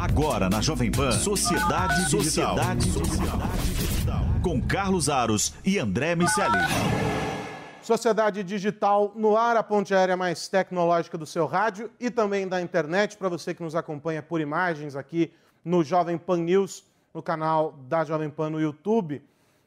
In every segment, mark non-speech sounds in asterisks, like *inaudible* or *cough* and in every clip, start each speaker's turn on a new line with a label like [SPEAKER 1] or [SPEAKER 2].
[SPEAKER 1] Agora na Jovem Pan, Sociedade, Sociedade Digital. Sociedade Digital. Com Carlos Aros e André Miceli.
[SPEAKER 2] Sociedade Digital no ar, a ponte aérea mais tecnológica do seu rádio e também da internet, para você que nos acompanha por imagens aqui no Jovem Pan News, no canal da Jovem Pan no YouTube.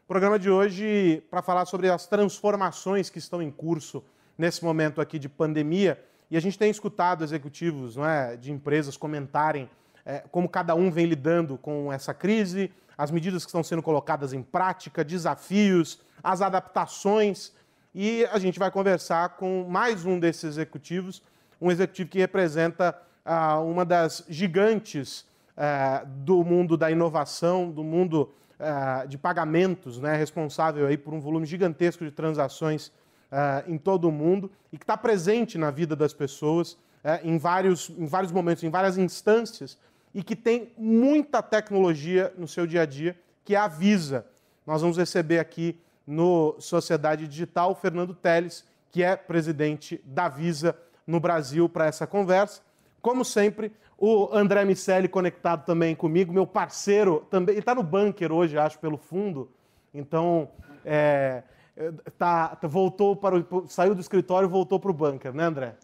[SPEAKER 2] Programa de hoje para falar sobre as transformações que estão em curso nesse momento aqui de pandemia. E a gente tem escutado executivos não é, de empresas comentarem é, como cada um vem lidando com essa crise, as medidas que estão sendo colocadas em prática, desafios, as adaptações. E a gente vai conversar com mais um desses executivos, um executivo que representa ah, uma das gigantes ah, do mundo da inovação, do mundo ah, de pagamentos, né, responsável aí por um volume gigantesco de transações ah, em todo o mundo e que está presente na vida das pessoas eh, em, vários, em vários momentos, em várias instâncias e que tem muita tecnologia no seu dia a dia, que é a Visa. Nós vamos receber aqui no Sociedade Digital, Fernando Teles, que é presidente da Visa no Brasil, para essa conversa. Como sempre, o André Miceli conectado também comigo, meu parceiro também. Ele está no bunker hoje, acho, pelo fundo. Então, é, tá, voltou para o, saiu do escritório e voltou para o bunker, né, André?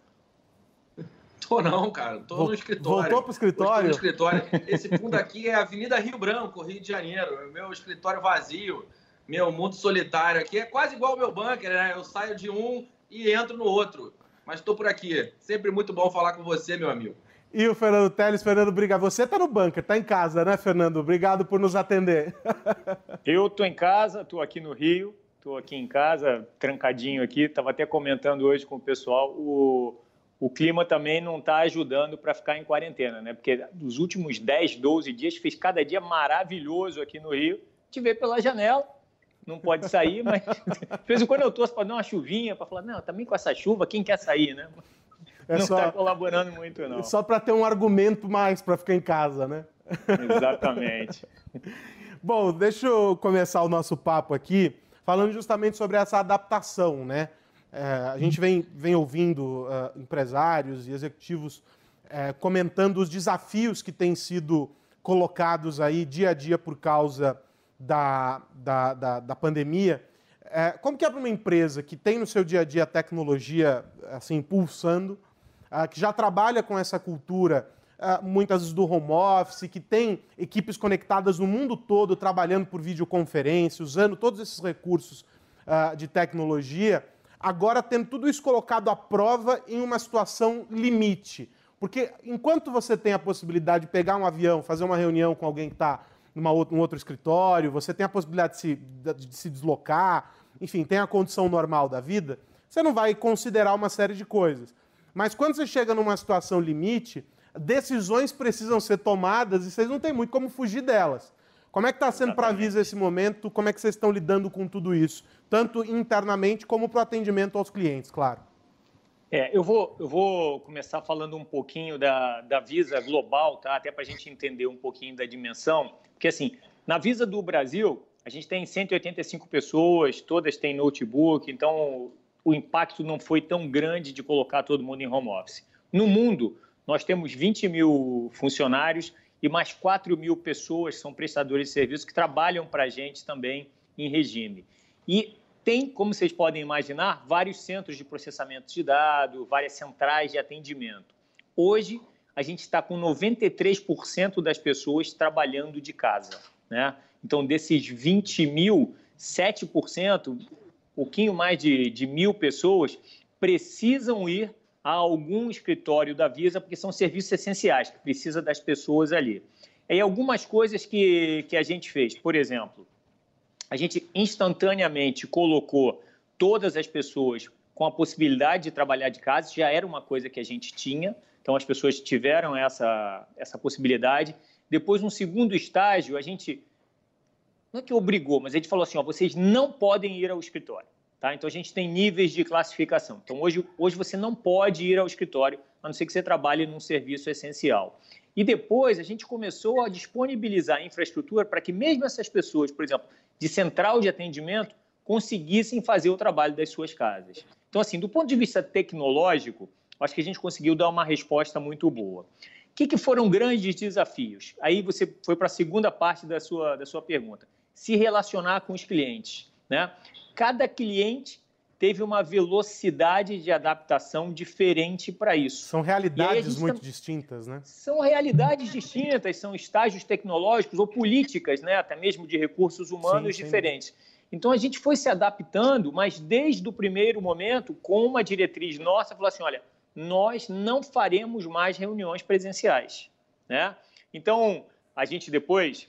[SPEAKER 3] Tô não, cara. Tô no escritório.
[SPEAKER 2] Voltou para o escritório?
[SPEAKER 3] no escritório. Esse fundo aqui é Avenida Rio Branco, Rio de Janeiro. É meu escritório vazio meu mundo solitário aqui é quase igual ao meu bunker, né? Eu saio de um e entro no outro. Mas estou por aqui. Sempre muito bom falar com você, meu amigo.
[SPEAKER 2] E o Fernando Teles, Fernando, obrigado. Você está no bunker, está em casa, né, Fernando? Obrigado por nos atender. *laughs*
[SPEAKER 4] Eu estou em casa, estou aqui no Rio, estou aqui em casa, trancadinho aqui. Estava até comentando hoje com o pessoal, o, o clima também não está ajudando para ficar em quarentena, né? Porque nos últimos 10, 12 dias fez cada dia maravilhoso aqui no Rio. Te ver pela janela, não pode sair, mas *laughs* de vez em quando eu torço para dar uma chuvinha, para falar, não, também com essa chuva, quem quer sair, né? É não está colaborando muito, não.
[SPEAKER 2] Só para ter um argumento mais para ficar em casa, né?
[SPEAKER 4] Exatamente. *laughs*
[SPEAKER 2] Bom, deixa eu começar o nosso papo aqui falando justamente sobre essa adaptação, né? É, a gente vem, vem ouvindo uh, empresários e executivos é, comentando os desafios que têm sido colocados aí dia a dia por causa da, da, da, da pandemia, é, como que é para uma empresa que tem no seu dia a dia a tecnologia assim pulsando, é, que já trabalha com essa cultura muitas vezes do home office, que tem equipes conectadas no mundo todo trabalhando por videoconferência, usando todos esses recursos de tecnologia, agora tendo tudo isso colocado à prova em uma situação limite. Porque enquanto você tem a possibilidade de pegar um avião, fazer uma reunião com alguém que está numa outra, um outro escritório, você tem a possibilidade de se, de se deslocar, enfim, tem a condição normal da vida, você não vai considerar uma série de coisas. Mas quando você chega numa situação limite, decisões precisam ser tomadas e vocês não têm muito como fugir delas. Como é que está sendo para a Visa esse momento? Como é que vocês estão lidando com tudo isso? Tanto internamente como para o atendimento aos clientes, claro.
[SPEAKER 4] É, eu vou, eu vou começar falando um pouquinho da, da Visa global, tá? até para a gente entender um pouquinho da dimensão. Porque, assim, na Visa do Brasil, a gente tem 185 pessoas, todas têm notebook, então o impacto não foi tão grande de colocar todo mundo em home office. No mundo, nós temos 20 mil funcionários e mais 4 mil pessoas são prestadores de serviços que trabalham para a gente também em regime. E tem, como vocês podem imaginar, vários centros de processamento de dados, várias centrais de atendimento. Hoje, a gente está com 93% das pessoas trabalhando de casa. Né? Então, desses 20 mil, 7%, um pouquinho mais de, de mil pessoas, precisam ir a algum escritório da Visa, porque são serviços essenciais, que precisa das pessoas ali. E algumas coisas que, que a gente fez, por exemplo, a gente instantaneamente colocou todas as pessoas com a possibilidade de trabalhar de casa, já era uma coisa que a gente tinha, então as pessoas tiveram essa, essa possibilidade. Depois, no segundo estágio, a gente não é que obrigou, mas a gente falou assim: ó, vocês não podem ir ao escritório. Tá? Então a gente tem níveis de classificação. Então hoje, hoje você não pode ir ao escritório, a não ser que você trabalhe num serviço essencial. E depois a gente começou a disponibilizar infraestrutura para que mesmo essas pessoas, por exemplo, de central de atendimento, conseguissem fazer o trabalho das suas casas. Então, assim, do ponto de vista tecnológico, acho que a gente conseguiu dar uma resposta muito boa. que, que foram grandes desafios? Aí você foi para a segunda parte da sua, da sua pergunta. Se relacionar com os clientes. Né? Cada cliente teve uma velocidade de adaptação diferente para isso.
[SPEAKER 2] São realidades muito distintas, né?
[SPEAKER 4] São realidades distintas, são estágios tecnológicos ou políticas, né? até mesmo de recursos humanos sim, diferentes. Sim. Então a gente foi se adaptando, mas desde o primeiro momento, com uma diretriz nossa, falou assim: olha, nós não faremos mais reuniões presenciais. Né? Então, a gente depois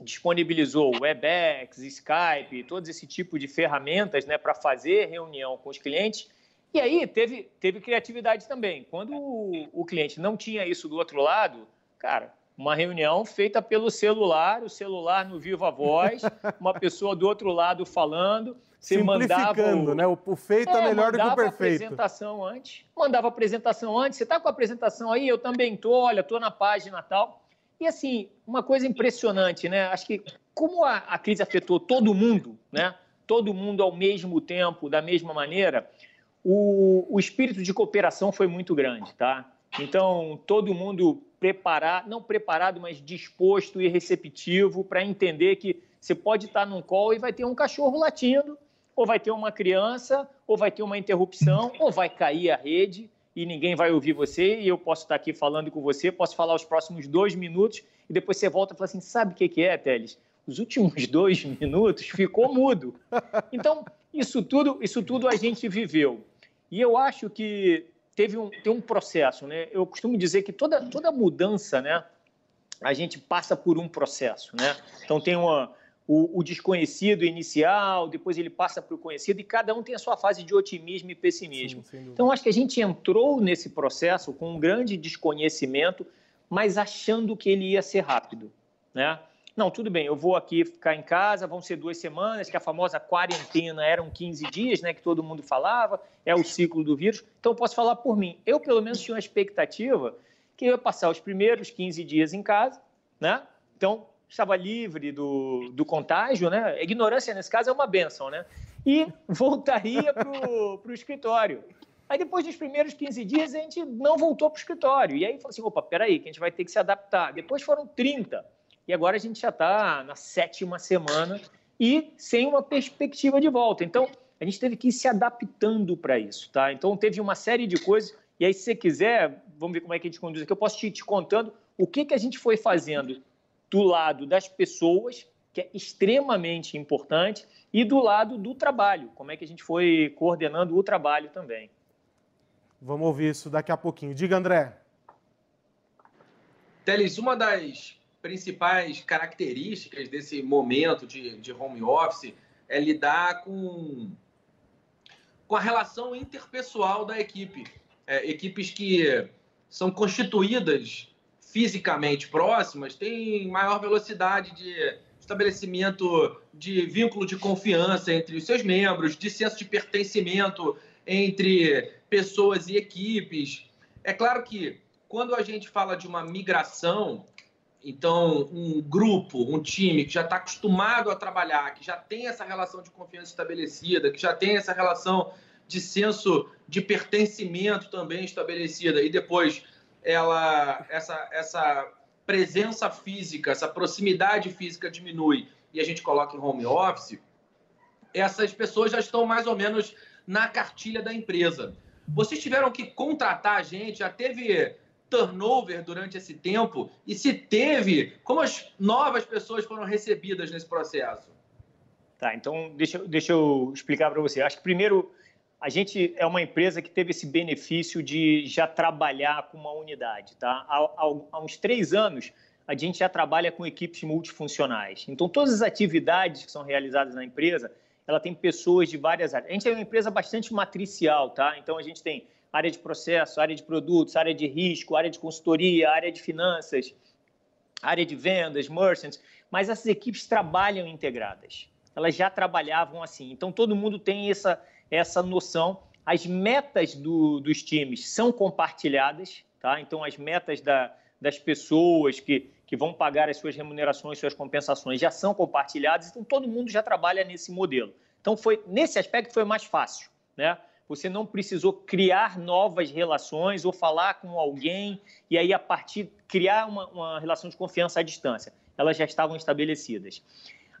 [SPEAKER 4] disponibilizou Webex, Skype, todo esse tipo de ferramentas né, para fazer reunião com os clientes. E aí teve, teve criatividade também. Quando o, o cliente não tinha isso do outro lado, cara, uma reunião feita pelo celular, o celular no viva voz, *laughs* uma pessoa do outro lado falando.
[SPEAKER 2] Você Simplificando, né? O, feito é, é melhor do que o perfeito.
[SPEAKER 4] Mandava apresentação antes. Mandava apresentação antes. Você está com a apresentação aí? Eu também tô. Olha, tô na página tal. E assim, uma coisa impressionante, né? Acho que como a, a crise afetou todo mundo, né? Todo mundo ao mesmo tempo, da mesma maneira, o, o espírito de cooperação foi muito grande, tá? Então, todo mundo preparado, não preparado, mas disposto e receptivo para entender que você pode estar num call e vai ter um cachorro latindo, ou vai ter uma criança, ou vai ter uma interrupção, ou vai cair a rede e ninguém vai ouvir você e eu posso estar aqui falando com você, posso falar os próximos dois minutos e depois você volta e fala assim, sabe o que é, Teles? Os últimos *laughs* dois minutos ficou mudo. Então, isso tudo, isso tudo a gente viveu. E eu acho que teve um, tem um processo, né? Eu costumo dizer que toda, toda mudança, né? A gente passa por um processo, né? Então tem uma, o, o desconhecido inicial, depois ele passa para o conhecido e cada um tem a sua fase de otimismo e pessimismo. Sim, então acho que a gente entrou nesse processo com um grande desconhecimento, mas achando que ele ia ser rápido, né? Não, tudo bem, eu vou aqui ficar em casa, vão ser duas semanas, que a famosa quarentena eram 15 dias, né, que todo mundo falava, é o ciclo do vírus. Então, eu posso falar por mim. Eu, pelo menos, tinha uma expectativa que eu ia passar os primeiros 15 dias em casa, né? Então, estava livre do, do contágio, né? Ignorância, nesse caso, é uma benção, né? E voltaria para o escritório. Aí, depois dos primeiros 15 dias, a gente não voltou para o escritório. E aí, falou assim, opa, peraí, que a gente vai ter que se adaptar. Depois foram 30 e agora a gente já está na sétima semana e sem uma perspectiva de volta. Então, a gente teve que ir se adaptando para isso, tá? Então, teve uma série de coisas. E aí, se você quiser, vamos ver como é que a gente conduz aqui. Eu posso te, te contando o que, que a gente foi fazendo do lado das pessoas, que é extremamente importante, e do lado do trabalho, como é que a gente foi coordenando o trabalho também.
[SPEAKER 2] Vamos ouvir isso daqui a pouquinho. Diga, André.
[SPEAKER 3] Teles, uma das principais características desse momento de, de home office é lidar com, com a relação interpessoal da equipe. É, equipes que são constituídas fisicamente próximas têm maior velocidade de estabelecimento de vínculo de confiança entre os seus membros, de senso de pertencimento entre pessoas e equipes. É claro que quando a gente fala de uma migração, então, um grupo, um time que já está acostumado a trabalhar, que já tem essa relação de confiança estabelecida, que já tem essa relação de senso de pertencimento também estabelecida, e depois ela, essa, essa presença física, essa proximidade física diminui e a gente coloca em home office, essas pessoas já estão mais ou menos na cartilha da empresa. Vocês tiveram que contratar a gente, já teve turnover durante esse tempo? E se teve, como as novas pessoas foram recebidas nesse processo?
[SPEAKER 4] Tá, então deixa, deixa eu explicar para você. Acho que primeiro a gente é uma empresa que teve esse benefício de já trabalhar com uma unidade, tá? Há, há, uns três anos a gente já trabalha com equipes multifuncionais. Então todas as atividades que são realizadas na empresa, ela tem pessoas de várias áreas. A gente é uma empresa bastante matricial, tá? Então a gente tem área de processo, área de produtos, área de risco, área de consultoria, área de finanças, área de vendas, merchants, mas essas equipes trabalham integradas. Elas já trabalhavam assim. Então todo mundo tem essa, essa noção. As metas do, dos times são compartilhadas, tá? Então as metas da, das pessoas que, que vão pagar as suas remunerações, suas compensações já são compartilhadas. Então todo mundo já trabalha nesse modelo. Então foi nesse aspecto foi mais fácil, né? você não precisou criar novas relações ou falar com alguém e aí, a partir, criar uma, uma relação de confiança à distância. Elas já estavam estabelecidas.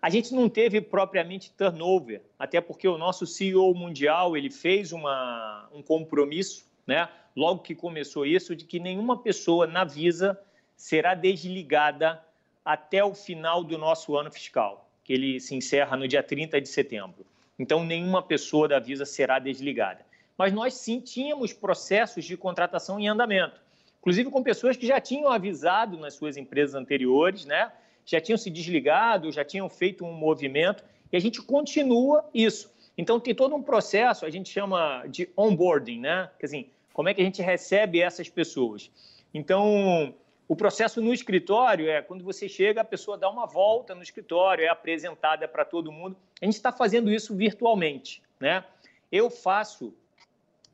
[SPEAKER 4] A gente não teve propriamente turnover, até porque o nosso CEO mundial ele fez uma, um compromisso, né? logo que começou isso, de que nenhuma pessoa na Visa será desligada até o final do nosso ano fiscal, que ele se encerra no dia 30 de setembro. Então, nenhuma pessoa da Visa será desligada. Mas nós sim tínhamos processos de contratação em andamento, inclusive com pessoas que já tinham avisado nas suas empresas anteriores, né? Já tinham se desligado, já tinham feito um movimento, e a gente continua isso. Então, tem todo um processo, a gente chama de onboarding, né? Quer dizer, como é que a gente recebe essas pessoas? Então, o processo no escritório é quando você chega, a pessoa dá uma volta no escritório, é apresentada para todo mundo. A gente está fazendo isso virtualmente, né? Eu faço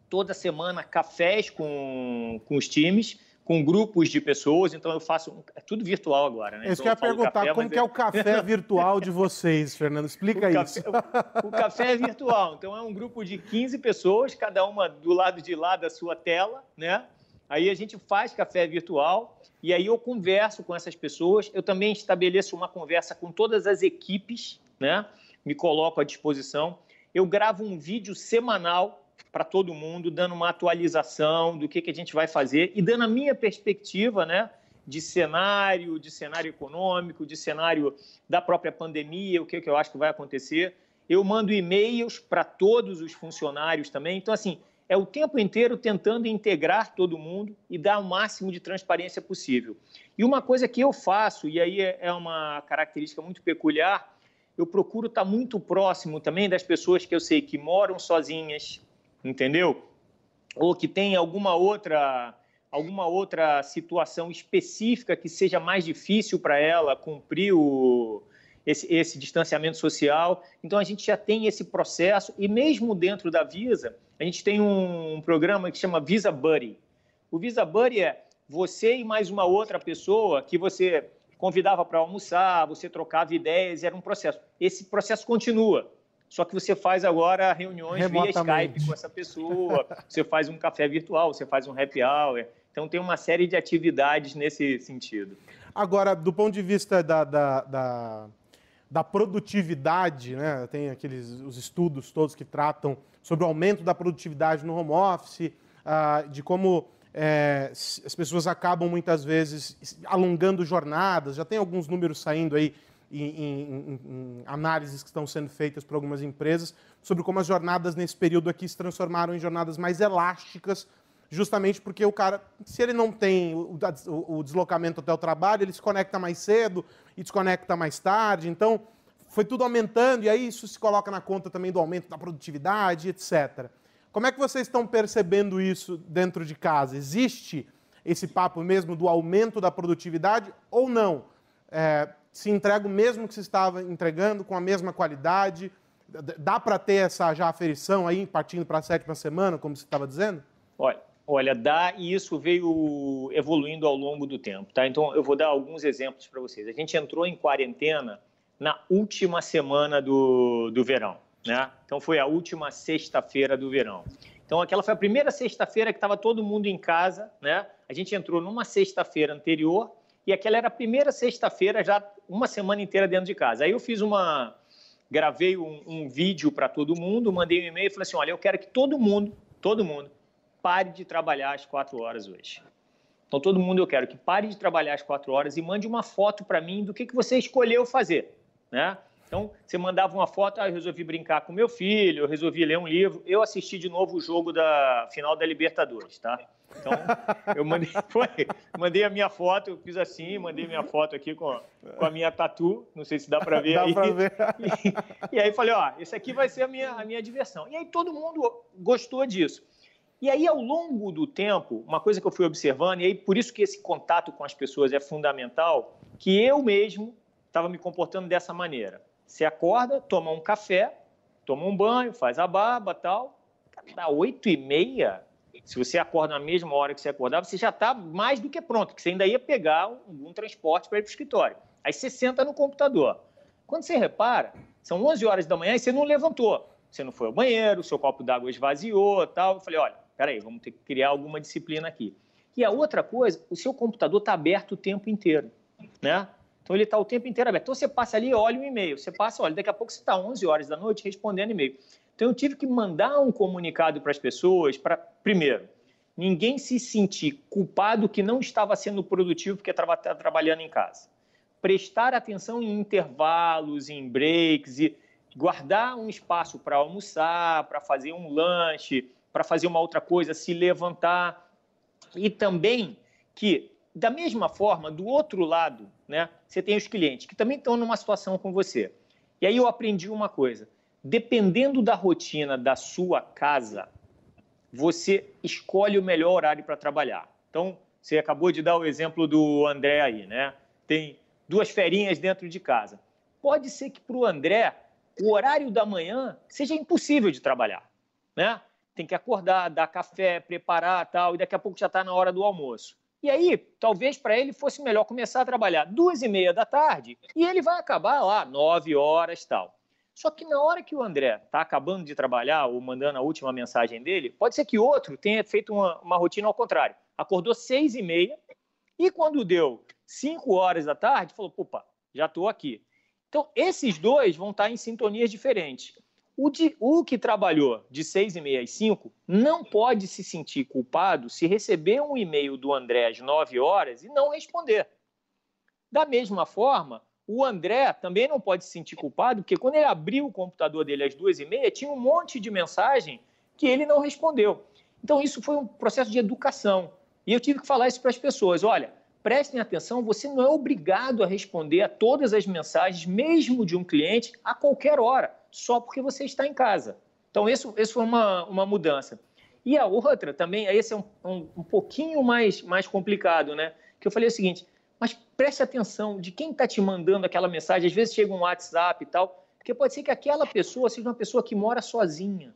[SPEAKER 4] toda semana cafés com, com os times, com grupos de pessoas, então eu faço é tudo virtual agora, né?
[SPEAKER 2] Isso
[SPEAKER 4] então,
[SPEAKER 2] que eu ia perguntar, café, como que é... é o café *laughs* virtual de vocês, Fernando? Explica
[SPEAKER 4] o
[SPEAKER 2] isso.
[SPEAKER 4] Café, o, o, café é virtual, então é um grupo de 15 pessoas, cada uma do lado de lá da sua tela, né? Aí a gente faz café virtual e aí eu converso com essas pessoas. Eu também estabeleço uma conversa com todas as equipes, né? Me coloco à disposição. Eu gravo um vídeo semanal para todo mundo, dando uma atualização do que, que a gente vai fazer e dando a minha perspectiva, né? De cenário, de cenário econômico, de cenário da própria pandemia, o que, que eu acho que vai acontecer. Eu mando e-mails para todos os funcionários também. Então, assim, é o tempo inteiro tentando integrar todo mundo e dar o máximo de transparência possível. E uma coisa que eu faço, e aí é, é uma característica muito peculiar, eu procuro estar muito próximo também das pessoas que eu sei que moram sozinhas, entendeu? Ou que tem alguma outra alguma outra situação específica que seja mais difícil para ela cumprir o, esse, esse distanciamento social. Então, a gente já tem esse processo, e mesmo dentro da Visa, a gente tem um, um programa que chama Visa Buddy. O Visa Buddy é você e mais uma outra pessoa que você convidava para almoçar, você trocava ideias, era um processo. Esse processo continua, só que você faz agora reuniões via Skype com essa pessoa, *laughs* você faz um café virtual, você faz um happy hour. Então, tem uma série de atividades nesse sentido.
[SPEAKER 2] Agora, do ponto de vista da, da, da da produtividade, né? tem aqueles os estudos todos que tratam sobre o aumento da produtividade no home office, uh, de como é, as pessoas acabam muitas vezes alongando jornadas, já tem alguns números saindo aí em, em, em, análises que estão sendo feitas por algumas empresas sobre como as jornadas nesse período aqui se transformaram em jornadas mais elásticas, justamente porque o cara, se ele não tem o, o, o deslocamento até o trabalho, ele se conecta mais cedo e desconecta mais tarde. Então, foi tudo aumentando e aí isso se coloca na conta também do aumento da produtividade, etc. Como é que vocês estão percebendo isso dentro de casa? Existe esse papo mesmo do aumento da produtividade ou não? É, se entrega o mesmo que se estava entregando, com a mesma qualidade? Dá para ter essa já aferição aí, partindo para a sétima semana, como você estava dizendo?
[SPEAKER 4] Olha, Olha, dá e isso veio evoluindo ao longo do tempo, tá? Então eu vou dar alguns exemplos para vocês. A gente entrou em quarentena na última semana do, do verão, né? Então foi a última sexta-feira do verão. Então aquela foi a primeira sexta-feira que estava todo mundo em casa, né? A gente entrou numa sexta-feira anterior e aquela era a primeira sexta-feira já uma semana inteira dentro de casa. Aí eu fiz uma gravei um, um vídeo para todo mundo, mandei um e-mail e falei assim, olha, eu quero que todo mundo, todo mundo pare de trabalhar às quatro horas hoje. Então, todo mundo eu quero que pare de trabalhar às quatro horas e mande uma foto para mim do que, que você escolheu fazer. Né? Então, você mandava uma foto, ah, eu resolvi brincar com meu filho, eu resolvi ler um livro, eu assisti de novo o jogo da final da Libertadores, tá? Então, *laughs* eu mandei, *laughs* foi, mandei a minha foto, eu fiz assim, mandei minha foto aqui com, com a minha tatu, não sei se dá para ver dá aí. Ver. *laughs* E, e, aí falei, ó, esse aqui vai ser a minha, a minha diversão. E aí todo mundo gostou disso. E aí, ao longo do tempo, uma coisa que eu fui observando, e aí por isso que esse contato com as pessoas é fundamental, que eu mesmo estava me comportando dessa maneira. Você acorda, toma um café, toma um banho, faz a barba tal, dá oito e meia, se você acorda na mesma hora que você acordava, você já está mais do que pronto, que você ainda ia pegar um, um transporte para ir para o escritório. Aí você senta no computador. Quando você repara, são 11 horas da manhã e você não levantou. você não foi ao banheiro, seu copo d'água esvaziou, tal. Eu falei, olha, peraí, vamos ter que criar alguma disciplina aqui. E a outra coisa, o seu computador está aberto o tempo inteiro, né? Então ele está o tempo inteiro aberto. Então você passa ali, olha o e-mail, você passa, olha, daqui a pouco você está 11 horas da noite respondendo e-mail. Então eu tive que mandar um comunicado para as pessoas para, primeiro, ninguém se sentir culpado que não estava sendo produtivo porque estava trabalhando em casa. Prestar atenção em intervalos, em breaks e guardar um espaço para almoçar, para fazer um lanche, para fazer uma outra coisa, se levantar. E também que, da mesma forma, do outro lado, né, você tem os clientes que também estão numa situação com você. E aí eu aprendi uma coisa: dependendo da rotina da sua casa, você escolhe o melhor horário para trabalhar. Então, você acabou de dar o exemplo do André aí, né? Tem duas ferinhas dentro de casa. Pode ser que para o André o horário da manhã seja impossível de trabalhar, né? Tem que acordar, dar café, preparar tal, e daqui a pouco já está na hora do almoço. E aí, talvez para ele fosse melhor começar a trabalhar duas e meia da tarde e ele vai acabar lá nove horas tal. Só que na hora que o André está acabando de trabalhar ou mandando a última mensagem dele, pode ser que outro tenha feito uma, uma rotina ao contrário. Acordou seis e meia e quando deu cinco horas da tarde, falou, opa, já estou aqui. Então, esses dois vão estar em sintonias diferentes. O, de, o que trabalhou de 6 e meia às 5 não pode se sentir culpado se receber um e-mail do André às 9 horas e não responder. Da mesma forma, o André também não pode se sentir culpado, porque quando ele abriu o computador dele às duas e meia, tinha um monte de mensagem que ele não respondeu. Então, isso foi um processo de educação. E eu tive que falar isso para as pessoas: olha, prestem atenção, você não é obrigado a responder a todas as mensagens, mesmo de um cliente, a qualquer hora, só porque você está em casa. Então, isso, isso foi uma, uma mudança. E a outra também, esse é um, um, um pouquinho mais, mais complicado, né? Que eu falei o seguinte, mas preste atenção de quem está te mandando aquela mensagem. Às vezes chega um WhatsApp e tal, porque pode ser que aquela pessoa seja uma pessoa que mora sozinha.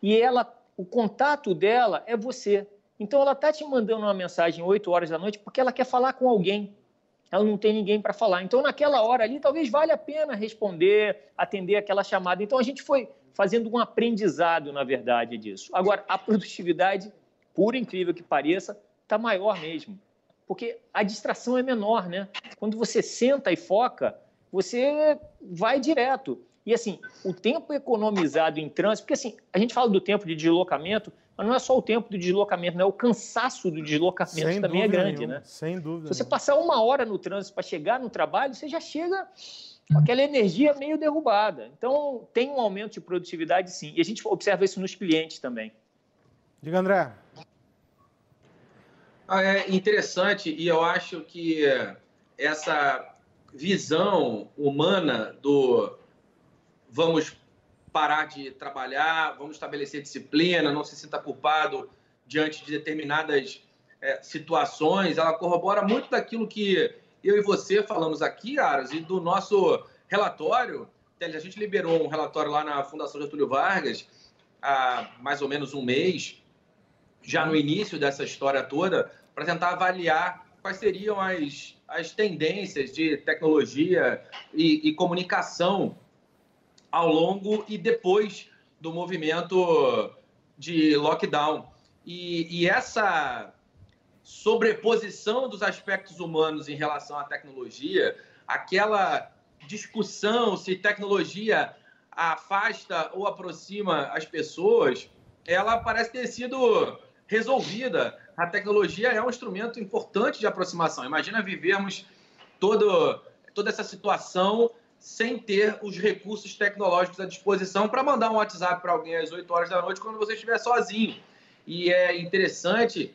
[SPEAKER 4] E ela, o contato dela é você. Então ela está te mandando uma mensagem 8 horas da noite porque ela quer falar com alguém. Ela não tem ninguém para falar. Então, naquela hora ali, talvez valha a pena responder, atender aquela chamada. Então, a gente foi fazendo um aprendizado, na verdade, disso. Agora, a produtividade, por incrível que pareça, está maior mesmo. Porque a distração é menor, né? Quando você senta e foca, você vai direto. E assim, o tempo economizado em trânsito, porque assim, a gente fala do tempo de deslocamento, mas não é só o tempo do deslocamento, não é o cansaço do deslocamento Sem também é grande, nenhuma. né?
[SPEAKER 2] Sem dúvida.
[SPEAKER 4] Se você passar uma hora no trânsito para chegar no trabalho, você já chega com aquela energia meio derrubada. Então, tem um aumento de produtividade, sim. E a gente observa isso nos clientes também.
[SPEAKER 2] Diga, André.
[SPEAKER 3] Ah, é interessante e eu acho que essa visão humana do vamos parar de trabalhar, vamos estabelecer disciplina, não se sinta culpado diante de determinadas é, situações. Ela corrobora muito daquilo que eu e você falamos aqui, Aras, e do nosso relatório. A gente liberou um relatório lá na Fundação Getúlio Vargas há mais ou menos um mês, já no início dessa história toda, para tentar avaliar quais seriam as, as tendências de tecnologia e, e comunicação ao longo e depois do movimento de lockdown. E, e, essa sobreposição dos aspectos humanos em relação à tecnologia, aquela discussão se tecnologia afasta ou aproxima as pessoas, ela parece ter sido resolvida. A tecnologia é um instrumento importante de aproximação. Imagina vivermos todo, toda essa situação sem ter os recursos tecnológicos à disposição para mandar um WhatsApp para alguém às 8 horas da noite quando você estiver sozinho. E é interessante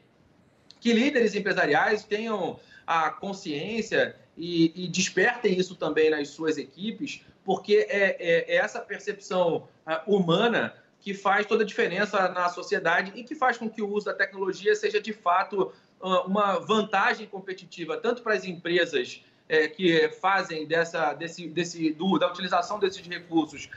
[SPEAKER 3] que líderes empresariais tenham a consciência e, e despertem isso também nas suas equipes, porque é, é, é essa percepção uh, humana que faz toda a diferença na sociedade e que faz com que o uso da tecnologia seja de fato uh, uma vantagem competitiva tanto para as empresas é, que fazem dessa, desse, desse, do, da utilização desses recursos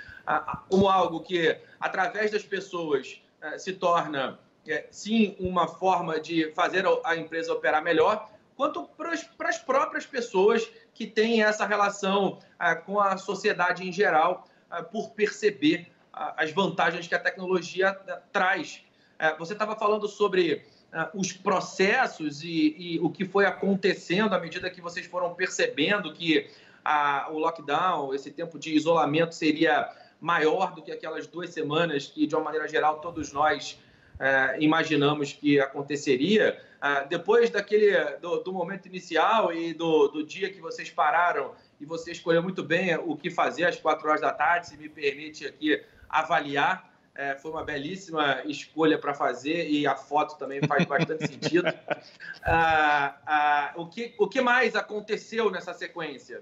[SPEAKER 3] como algo que, através das pessoas, é, se torna, é, sim, uma forma de fazer a empresa operar melhor, quanto para as próprias pessoas que têm essa relação com a sociedade em geral, por perceber as vantagens que a tecnologia traz. É, você estava falando sobre os processos e, e, o que foi acontecendo à medida que vocês foram percebendo que a, o lockdown, esse tempo de isolamento seria maior do que aquelas duas semanas que, de uma maneira geral, todos nós uh, imaginamos que aconteceria. Uh, depois daquele do, do, momento inicial e do, do dia que vocês pararam e você escolheu muito bem o que fazer às quatro horas da tarde, se me permite aqui avaliar. É, foi uma belíssima escolha para fazer e a foto também faz bastante *laughs* sentido. Ah, ah, o, que, o que mais aconteceu nessa sequência?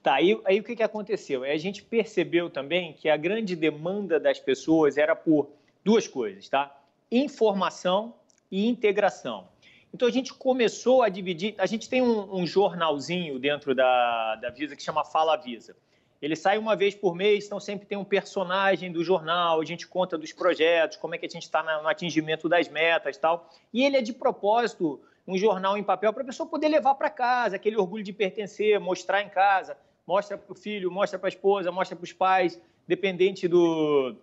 [SPEAKER 4] Tá, aí, aí o que, que aconteceu? A gente percebeu também que a grande demanda das pessoas era por duas coisas, tá? Informação e integração. Então a gente começou a dividir. A gente tem um, um jornalzinho dentro da, da Visa que chama Fala Visa. Ele sai uma vez por mês, então sempre tem um personagem do jornal, a gente conta dos projetos, como é que a gente está no atingimento das metas tal. E ele é de propósito um jornal em papel para a pessoa poder levar para casa, aquele orgulho de pertencer, mostrar em casa, mostra para o filho, mostra para a esposa, mostra para os pais, dependente do,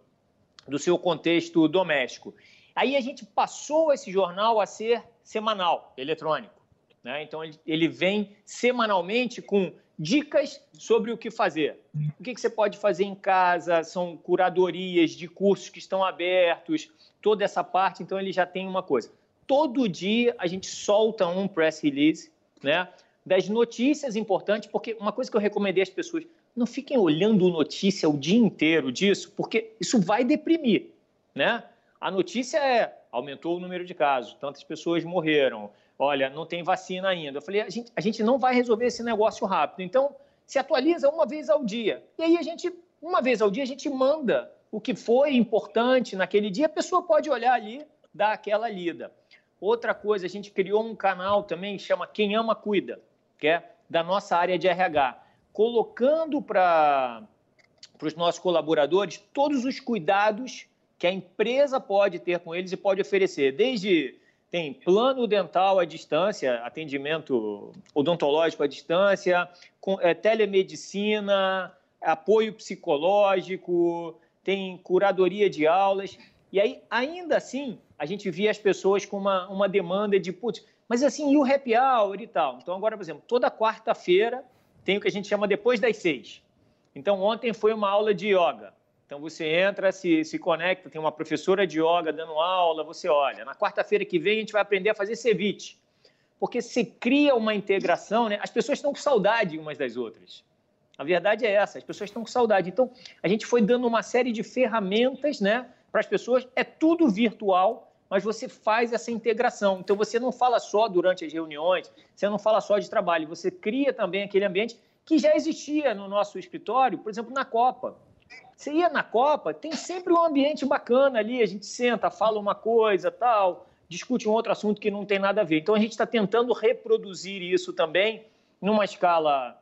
[SPEAKER 4] do seu contexto doméstico. Aí a gente passou esse jornal a ser semanal, eletrônico. Né? Então ele vem semanalmente com dicas sobre o que fazer. O que, você pode fazer em casa, são curadorias de cursos que estão abertos, toda essa parte, então ele já tem uma coisa. Todo dia a gente solta um press release, né? Das notícias importantes, porque uma coisa que eu recomendei às pessoas, não fiquem olhando notícia o dia inteiro disso, porque isso vai deprimir, né? A notícia é aumentou o número de casos, tantas pessoas morreram, olha, não tem vacina ainda. Eu falei, a gente, a gente não vai resolver esse negócio rápido. Então, se atualiza uma vez ao dia. E aí a gente, uma vez ao dia, a gente manda o que foi importante naquele dia, a pessoa pode olhar ali, dar aquela lida. Outra coisa, a gente criou um canal também chama Quem Ama Cuida, que é da nossa área de RH, colocando para os nossos colaboradores todos os cuidados que a empresa pode ter com eles e pode oferecer, desde tem plano dental à distância, atendimento odontológico à distância, com, é, telemedicina, apoio psicológico, tem curadoria de aulas. E aí, ainda assim, a gente via as pessoas com uma, uma demanda de, putz, mas assim, e o happy hour e tal? Então, agora, por exemplo, toda quarta-feira tem o que a gente chama depois das seis. Então, ontem foi uma aula de yoga. Então você entra, se, se conecta, tem uma professora de yoga dando aula, você olha. Na quarta-feira que vem a gente vai aprender a fazer ceviche. Porque se cria uma integração, né? as pessoas estão com saudade umas das outras. A verdade é essa, as pessoas estão com saudade. Então, a gente foi dando uma série de ferramentas né, para as pessoas. É tudo virtual, mas você faz essa integração. Então, você não fala só durante as reuniões, você não fala só de trabalho, você cria também aquele ambiente que já existia no nosso escritório, por exemplo, na Copa. Você ia na Copa, tem sempre um ambiente bacana ali, a gente senta, fala uma coisa, tal, discute um outro assunto que não tem nada a ver. Então a gente está tentando reproduzir isso também numa escala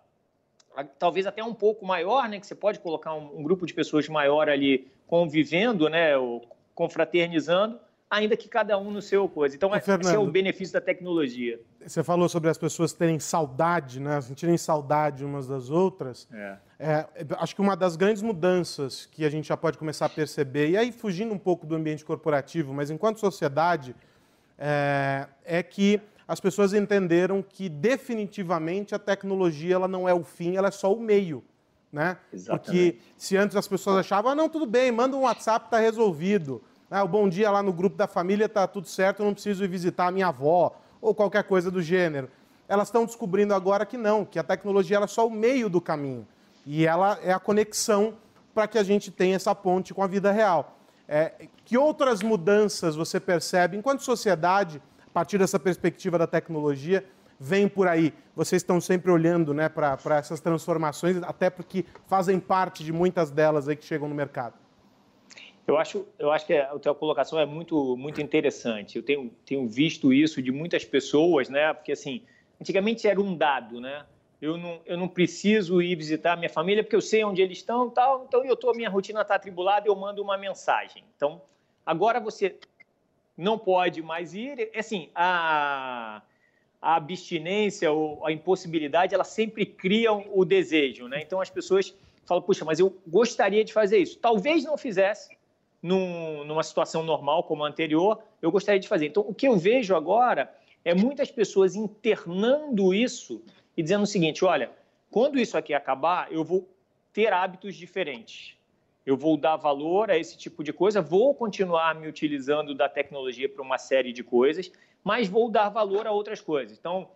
[SPEAKER 4] talvez até um pouco maior, né? Que você pode colocar um, um grupo de pessoas maior ali convivendo, né? Ou confraternizando, ainda que cada um no seu coisa. Então, Ô, esse é o benefício da tecnologia.
[SPEAKER 2] Você falou sobre as pessoas terem saudade, né? sentirem saudade umas das outras. É. É, acho que uma das grandes mudanças que a gente já pode começar a perceber, e aí fugindo um pouco do ambiente corporativo, mas enquanto sociedade, é, é que as pessoas entenderam que definitivamente a tecnologia ela não é o fim, ela é só o meio. Né? Porque se antes as pessoas achavam, ah, não, tudo bem, manda um WhatsApp, está resolvido. Ah, o bom dia lá no grupo da família está tudo certo, eu não preciso ir visitar a minha avó ou qualquer coisa do gênero. Elas estão descobrindo agora que não, que a tecnologia é só o meio do caminho. E ela é a conexão para que a gente tenha essa ponte com a vida real. É, que outras mudanças você percebe, enquanto sociedade, a partir dessa perspectiva da tecnologia, vem por aí? Vocês estão sempre olhando né, para essas transformações, até porque fazem parte de muitas delas aí que chegam no mercado.
[SPEAKER 4] Eu acho, eu acho que a tua colocação é muito, muito interessante. Eu tenho, tenho visto isso de muitas pessoas, né? Porque assim, antigamente era um dado, né? Eu não, eu não preciso ir visitar minha família porque eu sei onde eles estão, tal. Então eu tô, minha rotina está atribulada, eu mando uma mensagem. Então agora você não pode mais ir. Assim, a, a abstinência ou a impossibilidade, ela sempre criam o desejo, né? Então as pessoas fala, puxa, mas eu gostaria de fazer isso. Talvez não fizesse num, numa situação normal como a anterior, eu gostaria de fazer. Então, o que eu vejo agora é muitas pessoas internando isso e dizendo o seguinte: olha, quando isso aqui acabar, eu vou ter hábitos diferentes. Eu vou dar valor a esse tipo de coisa, vou continuar me utilizando da tecnologia para uma série de coisas, mas vou dar valor a outras coisas. Então,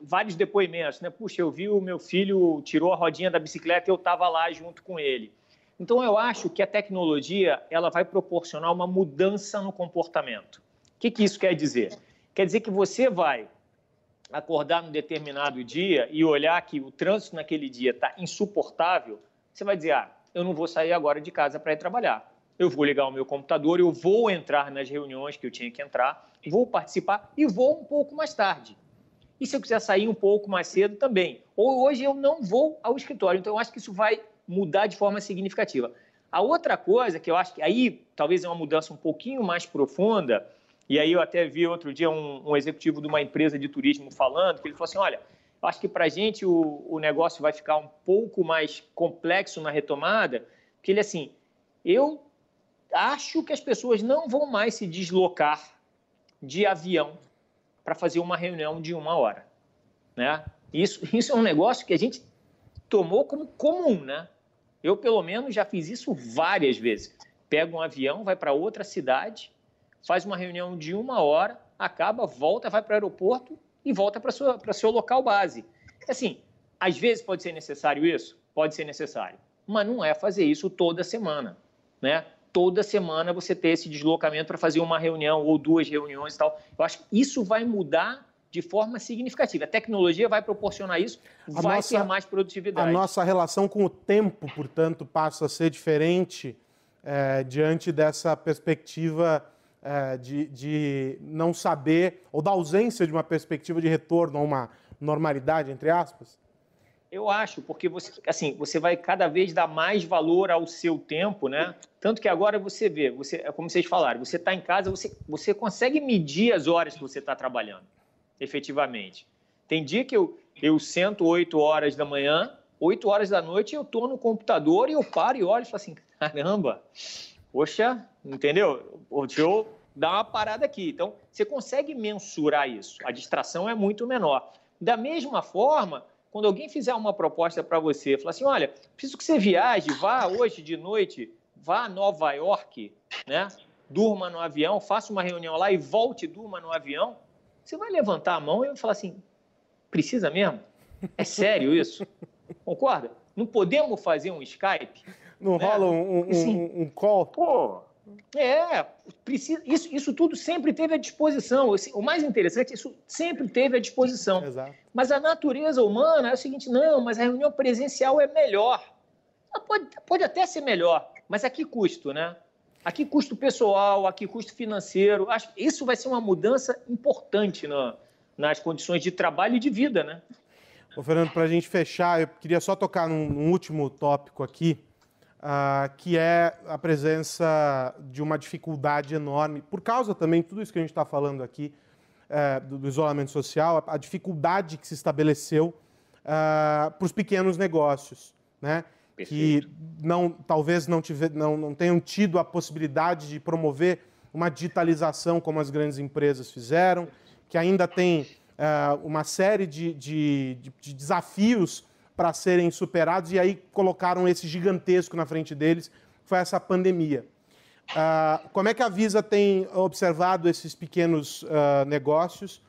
[SPEAKER 4] vários depoimentos, né? Puxa, eu vi o meu filho tirou a rodinha da bicicleta e eu estava lá junto com ele. Então, eu acho que a tecnologia ela vai proporcionar uma mudança no comportamento. O que, que isso quer dizer? Quer dizer que você vai acordar num determinado dia e olhar que o trânsito naquele dia está insuportável, você vai dizer, ah, eu não vou sair agora de casa para ir trabalhar. Eu vou ligar o meu computador, eu vou entrar nas reuniões que eu tinha que entrar, vou participar e vou um pouco mais tarde. E se eu quiser sair um pouco mais cedo também. Ou hoje eu não vou ao escritório. Então eu acho que isso vai mudar de forma significativa. A outra coisa que eu acho que aí talvez é uma mudança um pouquinho mais profunda, e aí eu até vi outro dia um, um executivo de uma empresa de turismo falando, que ele falou assim: olha, eu acho que para a gente o, o negócio vai ficar um pouco mais complexo na retomada, porque ele assim, eu acho que as pessoas não vão mais se deslocar de avião para fazer uma reunião de uma hora, né? Isso, isso é um negócio que a gente tomou como comum, né? Eu, pelo menos, já fiz isso várias vezes. Pega um avião, vai para outra cidade, faz uma reunião de uma hora, acaba, volta, vai para o aeroporto e volta para seu local base. Assim, às vezes pode ser necessário isso? Pode ser necessário. Mas não é fazer isso toda semana, né? Toda semana você ter esse deslocamento para fazer uma reunião ou duas reuniões e tal. Eu acho que isso vai mudar de forma significativa. A tecnologia vai proporcionar isso, a vai nossa, ter mais produtividade.
[SPEAKER 2] A nossa relação com o tempo, portanto, passa a ser diferente é, diante dessa perspectiva é, de, de não saber, ou da ausência de uma perspectiva de retorno a uma normalidade, entre aspas?
[SPEAKER 4] Eu acho, porque você, assim, você vai cada vez dar mais valor ao seu tempo, né? Tanto que agora você vê, você, é como vocês falaram, você está em casa, você, você consegue medir as horas que você está trabalhando efetivamente. Tem dia que eu, eu sento 8 horas da manhã, 8 horas da noite eu estou no computador e eu paro e olho e falo assim, caramba, poxa, entendeu? Deixa eu dar uma parada aqui. Então, você consegue mensurar isso. A distração é muito menor. Da mesma forma, quando alguém fizer uma proposta para você, falar assim, olha, preciso que você viaje, vá hoje de noite, vá a Nova York, né? Durma no avião, faça uma reunião lá e volte durma no avião. Você vai levantar a mão e vai falar assim: precisa mesmo? É sério isso? *laughs* Concorda? Não podemos fazer um Skype?
[SPEAKER 2] Não né? rola um, um, assim, um, call?
[SPEAKER 4] Pô, é, precisa, isso, isso tudo sempre teve à disposição. O mais interessante, isso sempre teve à disposição. Exato. Mas a natureza humana é o seguinte: não, mas a reunião presencial é melhor. Pode, pode até ser melhor, mas a que custo, né? Aqui custo pessoal, aqui custo financeiro. Acho que isso vai ser uma mudança importante no, nas condições de trabalho e de vida, né?
[SPEAKER 2] Ô, Fernando, para a gente fechar, eu queria só tocar num, num último tópico aqui, uh, que é a presença de uma dificuldade enorme, por causa também de tudo isso que a gente está falando aqui, uh, do, do, isolamento social, a, a, dificuldade que se estabeleceu uh, para os pequenos negócios, né? Perfeito. que não, talvez não, tiver, não, não tenham tido a possibilidade de promover uma digitalização como as grandes empresas fizeram, que ainda tem uh, uma série de, de, de desafios para serem superados e aí colocaram esse gigantesco na frente deles, foi essa pandemia. Uh, como é que a Visa tem observado esses pequenos uh, negócios,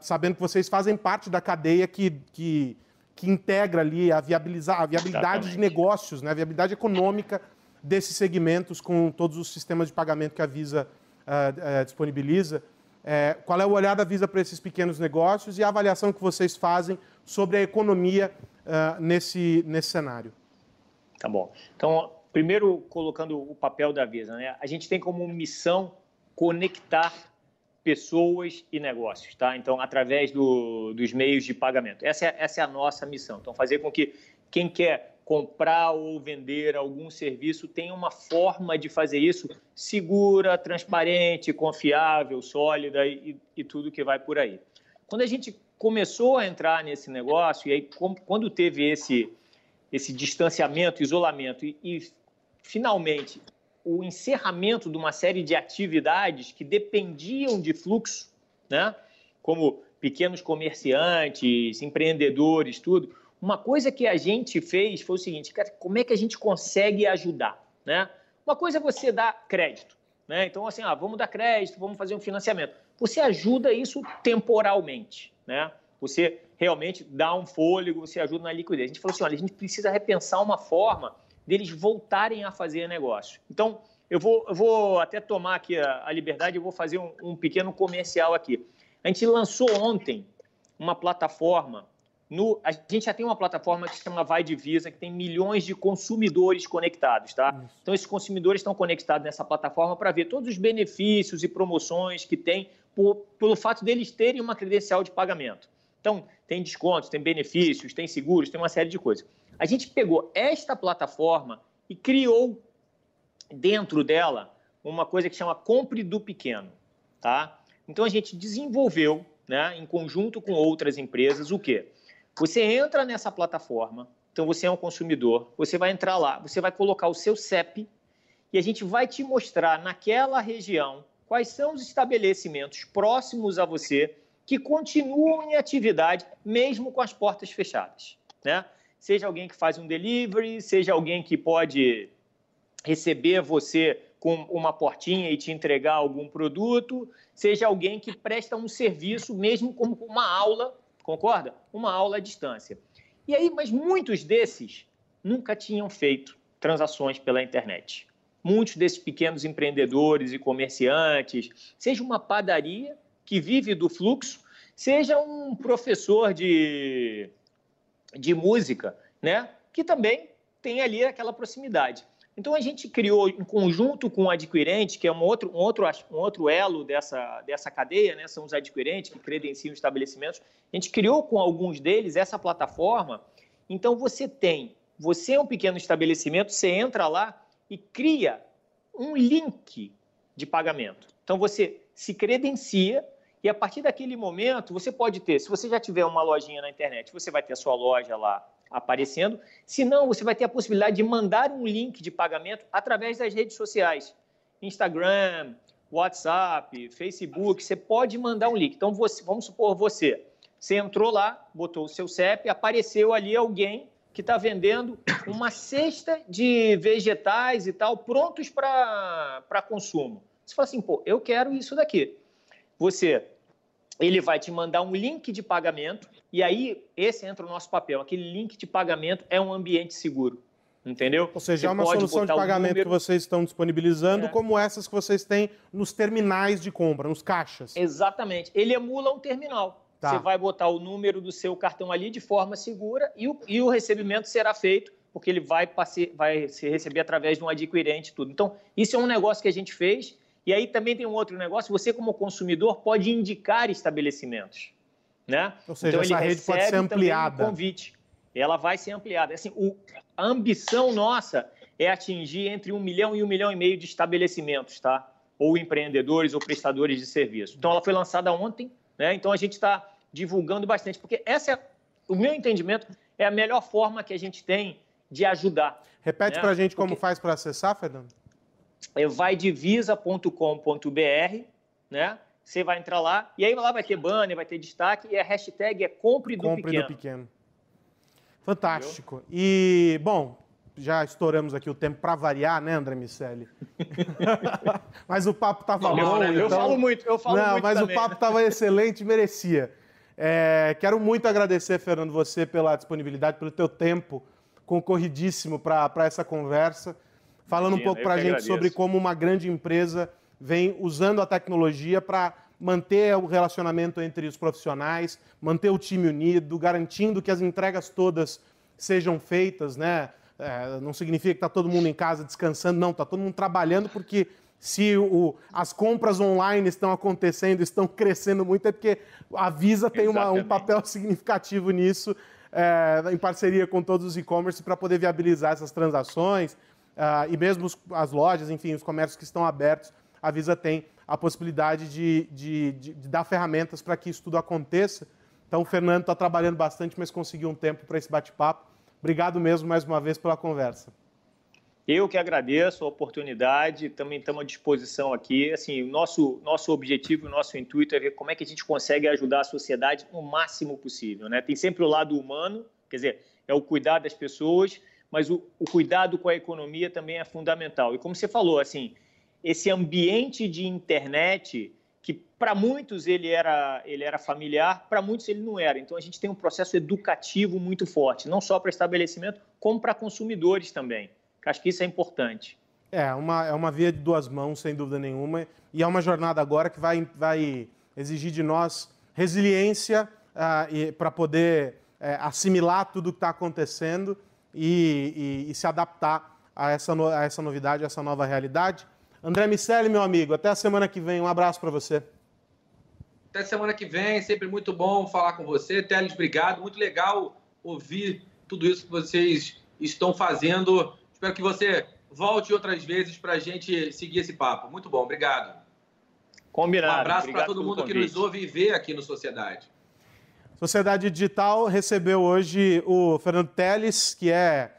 [SPEAKER 2] sabendo que vocês fazem parte da cadeia que, que que integra ali a, viabilizar, a viabilidade Exatamente. de negócios, né, a viabilidade econômica desses segmentos com todos os sistemas de pagamento que a Visa uh, uh, disponibiliza. É, qual é o olhar da Visa para esses pequenos negócios e a avaliação que vocês fazem sobre a economia uh, nesse, nesse cenário?
[SPEAKER 4] Tá bom. Então, primeiro colocando o papel da Visa, né? A gente tem como missão conectar pessoas e negócios, tá? Então, através do, dos meios de pagamento. Essa é, essa é a nossa missão. Então, fazer com que quem quer comprar ou vender algum serviço tenha uma forma de fazer isso segura, transparente, confiável, sólida e, e tudo que vai por aí. Quando a gente começou a entrar nesse negócio, e aí quando teve esse esse distanciamento, isolamento e, e finalmente o encerramento de uma série de atividades que dependiam de fluxo, né? como pequenos comerciantes, empreendedores, tudo. Uma coisa que a gente fez foi o seguinte, cara, como é que a gente consegue ajudar? Né? Uma coisa é você dar crédito. Né? Então, assim, ah, vamos dar crédito, vamos fazer um financiamento. Você ajuda isso temporalmente. Né? Você realmente dá um fôlego, você ajuda na liquidez. A gente falou assim, olha, a gente precisa repensar uma forma deles voltarem a fazer negócio. Então, eu vou, eu vou até tomar aqui a, a liberdade, eu vou fazer um, um, pequeno comercial aqui. A gente lançou ontem uma plataforma. No, a gente já tem uma plataforma que se chama Vai Divisa, que tem milhões de consumidores conectados, tá? Isso. Então, esses consumidores estão conectados nessa plataforma para ver todos os benefícios e promoções que tem por, pelo fato deles terem uma credencial de pagamento. Então, tem descontos, tem benefícios, tem seguros, tem uma série de coisas. A gente pegou esta plataforma e criou dentro dela uma coisa que chama Compre do Pequeno, tá? Então a gente desenvolveu, né, em conjunto com outras empresas, o quê? Você entra nessa plataforma, então você é um consumidor, você vai entrar lá, você vai colocar o seu CEP e a gente vai te mostrar naquela região quais são os estabelecimentos próximos a você que continuam em atividade mesmo com as portas fechadas, né? Seja alguém que faz um delivery, seja alguém que pode receber você com uma portinha e te entregar algum produto, seja alguém que presta um serviço, mesmo como uma aula, concorda? Uma aula à distância. E aí, mas muitos desses nunca tinham feito transações pela internet. Muitos desses pequenos empreendedores e comerciantes, seja uma padaria que vive do fluxo, seja um professor de de música, né? Que também tem ali aquela proximidade. Então a gente criou em conjunto com o adquirente, que é um outro, um outro, um outro elo dessa, dessa cadeia, né? São os adquirentes que credenciam estabelecimentos. A gente criou com alguns deles essa plataforma. Então você tem, você é um pequeno estabelecimento, você entra lá e cria um link de pagamento. Então você se credencia e a partir daquele momento, você pode ter, se você já tiver uma lojinha na internet, você vai ter a sua loja lá aparecendo. Se não, você vai ter a possibilidade de mandar um link de pagamento através das redes sociais. Instagram, WhatsApp, Facebook, você pode mandar um link. Então, você, vamos supor você, você entrou lá, botou o seu CEP, apareceu ali alguém que está vendendo uma cesta de vegetais e tal, prontos para consumo. Você fala assim, pô, eu quero isso daqui. Você ele vai te mandar um link de pagamento e aí esse entra o nosso papel. Aquele link de pagamento é um ambiente seguro. Entendeu?
[SPEAKER 2] Ou seja, Você é uma solução de pagamento número... que vocês estão disponibilizando, é. como essas que vocês têm nos terminais de compra, nos caixas.
[SPEAKER 4] Exatamente. Ele emula um terminal. Tá. Você vai botar o número do seu cartão ali de forma segura e o, e o recebimento será feito, porque ele vai, passe... vai se receber através de um adquirente tudo. Então, isso é um negócio que a gente fez e aí também tem um outro negócio, você como consumidor pode indicar estabelecimentos, né?
[SPEAKER 2] Ou seja, então, essa rede pode ser ampliada.
[SPEAKER 4] Um convite. Ela vai ser ampliada. Assim, o, a ambição nossa é atingir entre um milhão e um milhão e meio de estabelecimentos, tá? Ou empreendedores ou prestadores de serviço. Então, ela foi lançada ontem, né? Então, a gente está divulgando bastante, porque essa é, o meu entendimento, é a melhor forma que a gente tem de ajudar.
[SPEAKER 2] Repete né? para a gente porque... como faz para acessar, Fernando
[SPEAKER 4] é vaidivisa.com.br, né? Você vai entrar lá e aí lá vai ter banner, vai ter destaque e a hashtag é compre do compre pequeno. Do pequeno.
[SPEAKER 2] Fantástico. Entendeu? E, bom, já estouramos aqui o tempo para variar, né, André Miceli? *laughs* mas o papo estava bom. Né?
[SPEAKER 4] Então... Eu falo muito, eu falo
[SPEAKER 2] Não,
[SPEAKER 4] muito
[SPEAKER 2] mas
[SPEAKER 4] também.
[SPEAKER 2] o papo estava excelente, merecia. É, quero muito agradecer, Fernando, você pela disponibilidade, pelo teu tempo concorridíssimo para essa conversa falando um pouco para a gente agradeço. sobre como uma grande empresa vem usando a tecnologia para manter o relacionamento entre os profissionais, manter o time unido, garantindo que as entregas todas sejam feitas, né? É, não significa que está todo mundo em casa descansando, não, está todo mundo trabalhando porque se o, as compras online estão acontecendo, estão crescendo muito, é porque a Visa tem uma, um papel *laughs* significativo nisso, é, em parceria com todos os e-commerce, para poder viabilizar essas transações, Uh, e mesmo os, as lojas, enfim, os comércios que estão abertos, a Visa tem a possibilidade de, de, de, de dar ferramentas para que isso tudo aconteça. Então, o Fernando está trabalhando bastante, mas conseguiu um tempo para esse bate-papo. Obrigado mesmo mais uma vez pela conversa.
[SPEAKER 4] Eu que agradeço a oportunidade, também estamos à disposição aqui. Assim, nosso, nosso objetivo, o nosso intuito é ver como é que a gente consegue ajudar a sociedade o máximo possível. Né? Tem sempre o lado humano, quer dizer, é o cuidar das pessoas, mas o, o cuidado com a economia também é fundamental. E como você falou, assim, esse ambiente de internet que para muitos ele era, ele era familiar, para muitos ele não era. Então a gente tem um processo educativo muito forte, não só para estabelecimento, como para consumidores também. Acho que isso é importante.
[SPEAKER 2] É uma, é uma via de duas mãos, sem dúvida nenhuma. E é uma jornada agora que vai, vai exigir de nós resiliência uh, para poder uh, assimilar tudo o que está acontecendo e, e, e, se adaptar a essa, no, a essa novidade, a essa nova realidade. André Miceli, meu amigo, até a semana que vem. Um abraço para você.
[SPEAKER 3] Até semana que vem, sempre muito bom falar com você. Teles, obrigado. Muito legal ouvir tudo isso que vocês estão fazendo Espero que você volte outras vezes para a gente seguir esse papo. Muito bom, obrigado.
[SPEAKER 4] Combinado.
[SPEAKER 3] Um abraço para todo mundo que nos ouve e vê aqui no Sociedade.
[SPEAKER 2] Sociedade Digital recebeu hoje o Fernando Teles, que é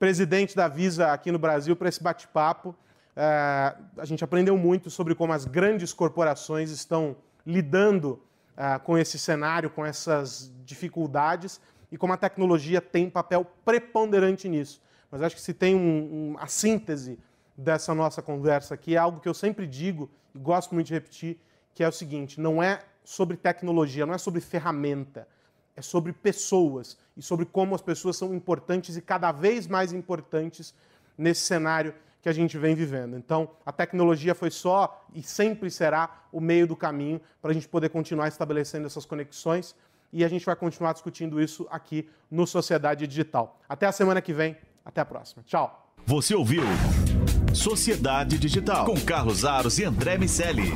[SPEAKER 2] presidente da Visa aqui no Brasil, para esse bate-papo. É, a gente aprendeu muito sobre como as grandes corporações estão lidando é, com esse cenário, com essas dificuldades e como a tecnologia tem papel preponderante nisso. Mas acho que se tem um, um, a síntese dessa nossa conversa aqui, é algo que eu sempre digo e gosto muito de repetir, que é o seguinte: não é sobre tecnologia, não é sobre ferramenta, é sobre pessoas e sobre como as pessoas são importantes e cada vez mais importantes nesse cenário que a gente vem vivendo. Então, a tecnologia foi só e sempre será o meio do caminho para a gente poder continuar estabelecendo essas conexões e a gente vai continuar discutindo isso aqui no Sociedade Digital. Até a semana que vem. Até a próxima. Tchau.
[SPEAKER 1] Você ouviu Sociedade Digital com Carlos Aros e André Miceli.